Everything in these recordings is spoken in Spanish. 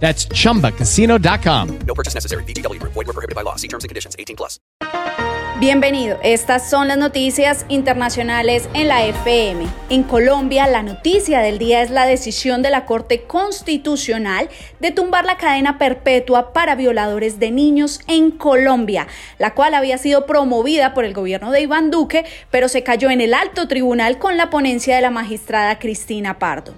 That's chumbacasino.com. No purchase necessary. VGW Group. Void were prohibited by law. See terms and conditions. 18 plus. Bienvenido. Estas son las noticias internacionales en la FM. En Colombia, la noticia del día es la decisión de la Corte Constitucional de tumbar la cadena perpetua para violadores de niños en Colombia, la cual había sido promovida por el gobierno de Iván Duque, pero se cayó en el alto tribunal con la ponencia de la magistrada Cristina Pardo.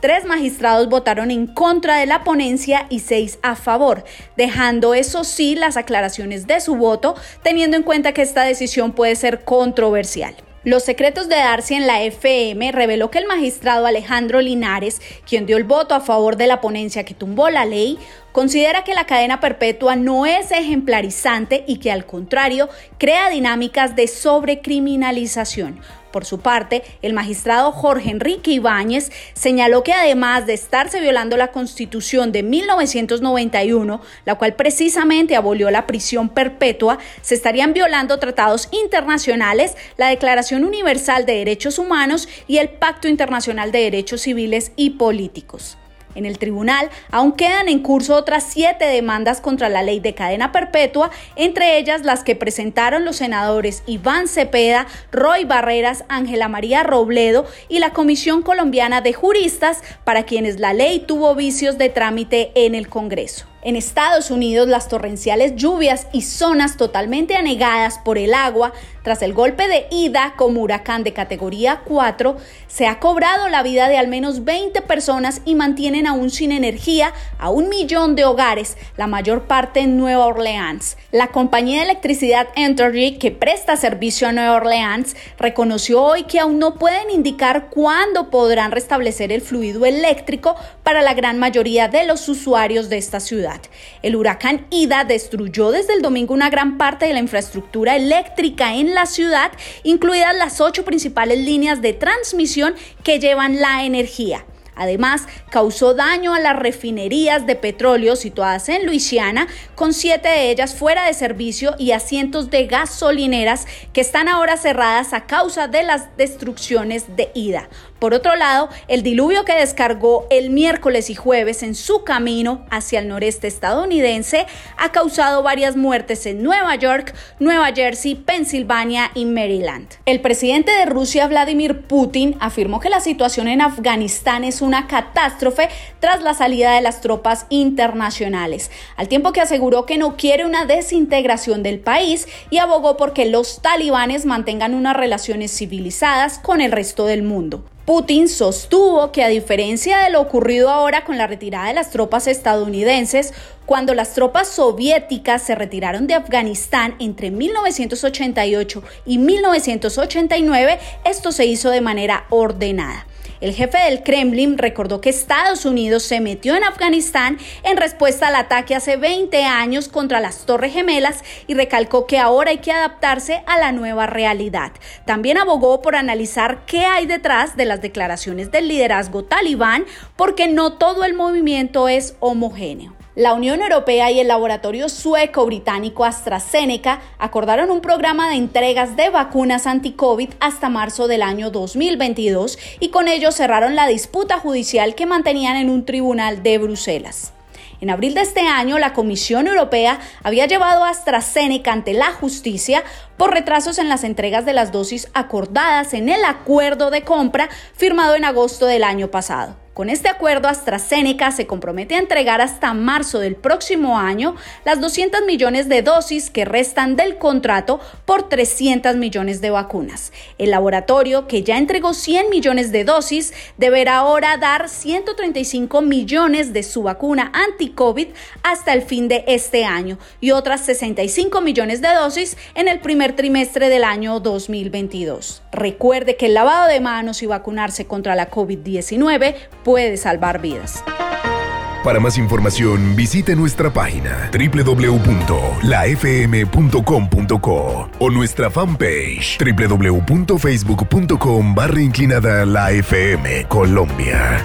Tres magistrados votaron en contra de la ponencia y seis a favor, dejando eso sí las aclaraciones de su voto, teniendo en cuenta que esta decisión puede ser controversial. Los secretos de Darcy en la FM reveló que el magistrado Alejandro Linares, quien dio el voto a favor de la ponencia que tumbó la ley, considera que la cadena perpetua no es ejemplarizante y que al contrario crea dinámicas de sobrecriminalización, por su parte, el magistrado Jorge Enrique Ibáñez señaló que además de estarse violando la Constitución de 1991, la cual precisamente abolió la prisión perpetua, se estarían violando tratados internacionales, la Declaración Universal de Derechos Humanos y el Pacto Internacional de Derechos Civiles y Políticos. En el tribunal aún quedan en curso otras siete demandas contra la ley de cadena perpetua, entre ellas las que presentaron los senadores Iván Cepeda, Roy Barreras, Ángela María Robledo y la Comisión Colombiana de Juristas, para quienes la ley tuvo vicios de trámite en el Congreso. En Estados Unidos, las torrenciales lluvias y zonas totalmente anegadas por el agua tras el golpe de Ida como huracán de categoría 4 se ha cobrado la vida de al menos 20 personas y mantienen aún sin energía a un millón de hogares, la mayor parte en Nueva Orleans. La compañía de electricidad Entergy, que presta servicio a Nueva Orleans, reconoció hoy que aún no pueden indicar cuándo podrán restablecer el fluido eléctrico para la gran mayoría de los usuarios de esta ciudad. El huracán Ida destruyó desde el domingo una gran parte de la infraestructura eléctrica en la ciudad, incluidas las ocho principales líneas de transmisión que llevan la energía. Además, causó daño a las refinerías de petróleo situadas en Luisiana, con siete de ellas fuera de servicio y a cientos de gasolineras que están ahora cerradas a causa de las destrucciones de ida. Por otro lado, el diluvio que descargó el miércoles y jueves en su camino hacia el noreste estadounidense ha causado varias muertes en Nueva York, Nueva Jersey, Pensilvania y Maryland. El presidente de Rusia, Vladimir Putin, afirmó que la situación en Afganistán es una catástrofe tras la salida de las tropas internacionales, al tiempo que aseguró que no quiere una desintegración del país y abogó porque los talibanes mantengan unas relaciones civilizadas con el resto del mundo. Putin sostuvo que a diferencia de lo ocurrido ahora con la retirada de las tropas estadounidenses, cuando las tropas soviéticas se retiraron de Afganistán entre 1988 y 1989, esto se hizo de manera ordenada. El jefe del Kremlin recordó que Estados Unidos se metió en Afganistán en respuesta al ataque hace 20 años contra las Torres Gemelas y recalcó que ahora hay que adaptarse a la nueva realidad. También abogó por analizar qué hay detrás de las declaraciones del liderazgo talibán porque no todo el movimiento es homogéneo. La Unión Europea y el laboratorio sueco-británico AstraZeneca acordaron un programa de entregas de vacunas anti-COVID hasta marzo del año 2022 y con ello cerraron la disputa judicial que mantenían en un tribunal de Bruselas. En abril de este año, la Comisión Europea había llevado a AstraZeneca ante la justicia por retrasos en las entregas de las dosis acordadas en el acuerdo de compra firmado en agosto del año pasado. Con este acuerdo, AstraZeneca se compromete a entregar hasta marzo del próximo año las 200 millones de dosis que restan del contrato por 300 millones de vacunas. El laboratorio, que ya entregó 100 millones de dosis, deberá ahora dar 135 millones de su vacuna anti-COVID hasta el fin de este año y otras 65 millones de dosis en el primer trimestre del año 2022. Recuerde que el lavado de manos y vacunarse contra la COVID-19 puede salvar vidas. Para más información, visite nuestra página www.lafm.com.co o nuestra fanpage www.facebook.com barra inclinada la FM Colombia.